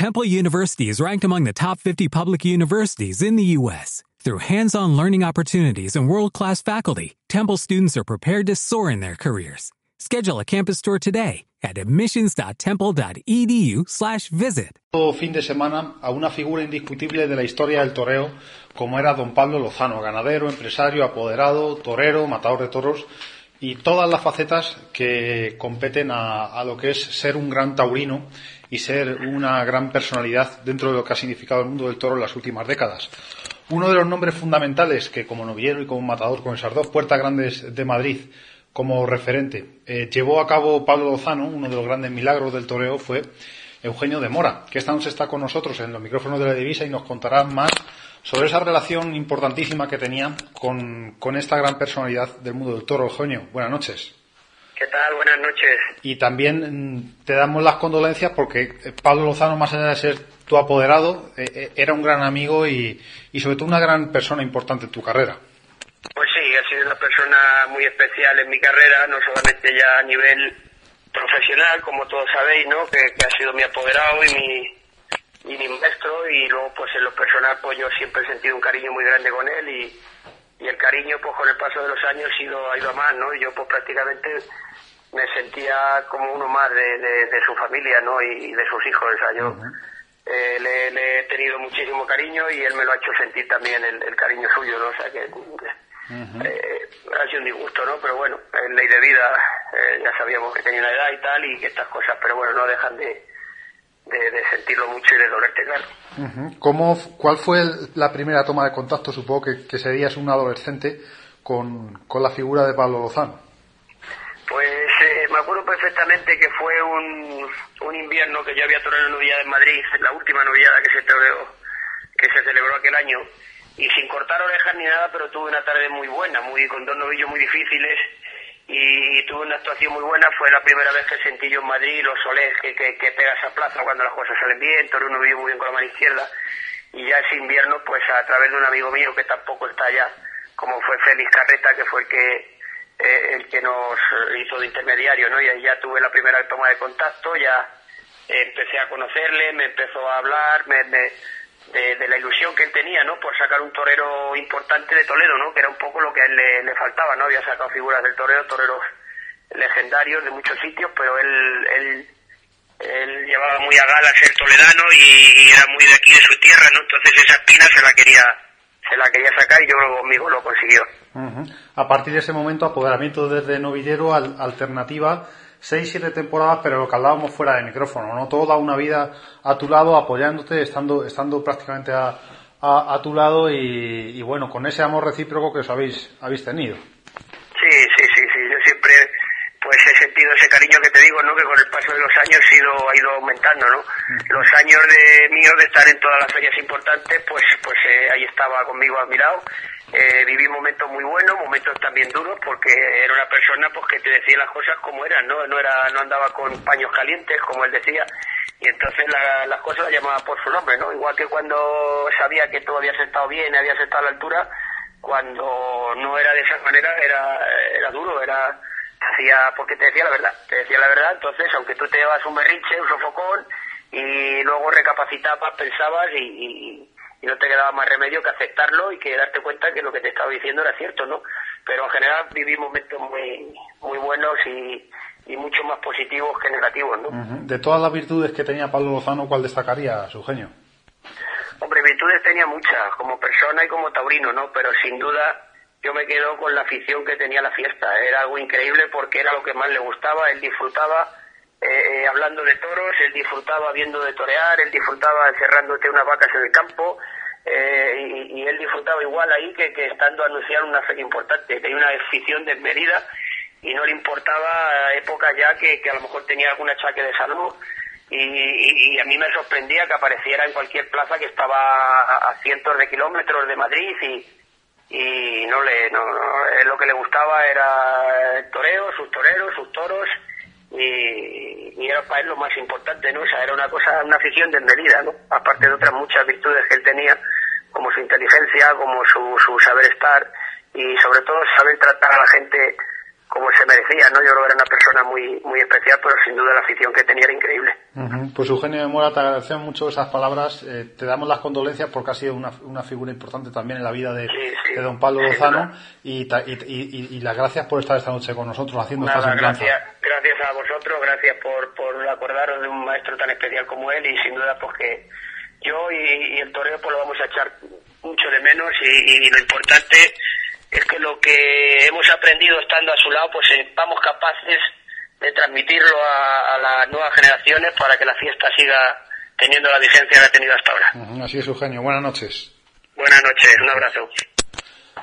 Temple University is ranked among the top 50 public universities in the U.S. Through hands-on learning opportunities and world-class faculty, Temple students are prepared to soar in their careers. Schedule a campus tour today at admissions.temple.edu/visit. fin de semana a una figura indiscutible de la historia del toreo, como era don Pablo Lozano, ganadero, empresario, apoderado, torero, matador de toros y todas las facetas que competen a, a lo que es ser un gran taurino y ser una gran personalidad dentro de lo que ha significado el mundo del toro en las últimas décadas. Uno de los nombres fundamentales que como novillero y como matador con esas dos puertas grandes de Madrid como referente eh, llevó a cabo Pablo Lozano, uno de los grandes milagros del toreo fue Eugenio de Mora, que esta noche está con nosotros en los micrófonos de la divisa y nos contará más sobre esa relación importantísima que tenía con, con esta gran personalidad del mundo del toro. Eugenio, buenas noches. ¿Qué tal? Buenas noches. Y también mm, te damos las condolencias porque eh, Pablo Lozano, más allá de ser tu apoderado, eh, eh, era un gran amigo y, y sobre todo una gran persona importante en tu carrera. Pues sí, ha sido una persona muy especial en mi carrera, no solamente ya a nivel profesional, como todos sabéis, ¿no? Que, que ha sido mi apoderado y mi, y mi maestro, y luego pues en lo personal pues yo siempre he sentido un cariño muy grande con él y, y el cariño pues con el paso de los años ha ido, ha ido a más, ¿no? Yo pues prácticamente me sentía como uno más de, de, de su familia, ¿no? Y, y, de sus hijos, o sea, yo... Eh, le, le, he tenido muchísimo cariño y él me lo ha hecho sentir también el, el cariño suyo, ¿no? O sea que. Eh, ha sido un disgusto, ¿no? Pero bueno, en ley de vida eh, ya sabíamos que tenía una edad y tal y que estas cosas, pero bueno, no dejan de, de, de sentirlo mucho y de dolerte, claro. ¿Cómo, ¿Cuál fue el, la primera toma de contacto, supongo que, que serías un adolescente, con, con la figura de Pablo Lozano? Pues eh, me acuerdo perfectamente que fue un, un invierno que yo había tornado en novillada en Madrid, la última novillada que se, toreó, que se celebró aquel año y sin cortar orejas ni nada, pero tuve una tarde muy buena, muy con dos novillos muy difíciles y, tuve una actuación muy buena. Fue la primera vez que sentí yo en Madrid los soles que, que, pega esa plaza cuando las cosas salen bien, toré un novillo muy bien con la mano izquierda y ya ese invierno, pues a través de un amigo mío que tampoco está allá, como fue Félix Carreta, que fue el que eh, el que nos hizo de intermediario, ¿no? Y ahí ya tuve la primera toma de contacto, ya eh, empecé a conocerle, me empezó a hablar, me, me de, de, la ilusión que él tenía, ¿no? Por sacar un torero importante de Toledo, ¿no? Que era un poco lo que a él le, le faltaba, ¿no? Había sacado figuras del torero, toreros legendarios de muchos sitios, pero él, él, él llevaba muy a gala ser toledano y, era muy de aquí, de su tierra, ¿no? Entonces esa espina se la quería, se la quería sacar y yo conmigo lo consiguió. A partir de ese momento, apoderamiento desde novillero, al, alternativa seis, siete temporadas, pero lo que hablábamos fuera de micrófono, ¿no? Toda una vida a tu lado, apoyándote, estando, estando prácticamente a, a, a tu lado y, y, bueno, con ese amor recíproco que os habéis, habéis tenido. Sí, sí, sí, sí. Yo siempre, he sentido ese cariño que te digo, ¿no? Que con el paso de los años ha ido, ha ido aumentando, ¿no? Los años de mío de estar en todas las ferias importantes, pues, pues eh, ahí estaba conmigo a mi lado eh, viví momentos muy buenos, momentos también duros, porque era una persona pues que te decía las cosas como eran, ¿no? No era, no andaba con paños calientes, como él decía, y entonces la, las cosas las llamaba por su nombre, ¿no? Igual que cuando sabía que tú habías estado bien, habías estado a la altura, cuando no era de esa manera era, era duro, era hacía porque te decía la verdad, te decía la verdad, entonces aunque tú te llevas un berrinche, un sofocón, y luego recapacitabas, pensabas y, y y no te quedaba más remedio que aceptarlo y que darte cuenta que lo que te estaba diciendo era cierto, ¿no? Pero en general viví momentos muy, muy buenos y, y mucho más positivos que negativos, ¿no? Uh -huh. De todas las virtudes que tenía Pablo Lozano, ¿cuál destacaría su genio? Hombre, virtudes tenía muchas, como persona y como taurino, ¿no? Pero sin duda yo me quedo con la afición que tenía la fiesta. Era algo increíble porque era lo que más le gustaba, él disfrutaba eh, hablando de toros, él disfrutaba viendo de torear, él disfrutaba encerrándote unas vacas en el campo, eh, y, y, él disfrutaba igual ahí que, que estando a anunciar una feria importante. Tenía una afición desmedida y no le importaba épocas ya que, a lo mejor tenía algún achaque de salud. Y, y, y, a mí me sorprendía que apareciera en cualquier plaza que estaba a, a cientos de kilómetros de Madrid y, y no le no, no, lo que le gustaba era el toreo, sus toreros, sus toros y, y, era para él lo más importante, ¿no? O sea, era una cosa, una afición desmedida, ¿no? Aparte de otras muchas virtudes que él tenía, como su inteligencia, como su, su saber estar y sobre todo saber tratar a la gente como se merecía, ¿no? Yo creo que era una persona muy muy especial, pero sin duda la afición que tenía era increíble. Pues Eugenio de Mora, te agradecemos mucho esas palabras. Eh, te damos las condolencias porque ha sido una, una figura importante también en la vida de, de don Pablo Lozano y, y, y, las gracias por estar esta noche con nosotros haciendo esta semblanza. Gracias, gracias a vosotros, gracias por, por acordaros de un maestro tan especial como él y sin duda porque yo y, el toreo pues lo vamos a echar mucho de menos y lo importante es que lo que hemos aprendido estando a su lado, pues eh, vamos capaces de transmitirlo a, las nuevas generaciones para que la fiesta siga teniendo la vigencia que ha tenido hasta ahora. Así es, Eugenio. Buenas noches. Buenas noches, un abrazo.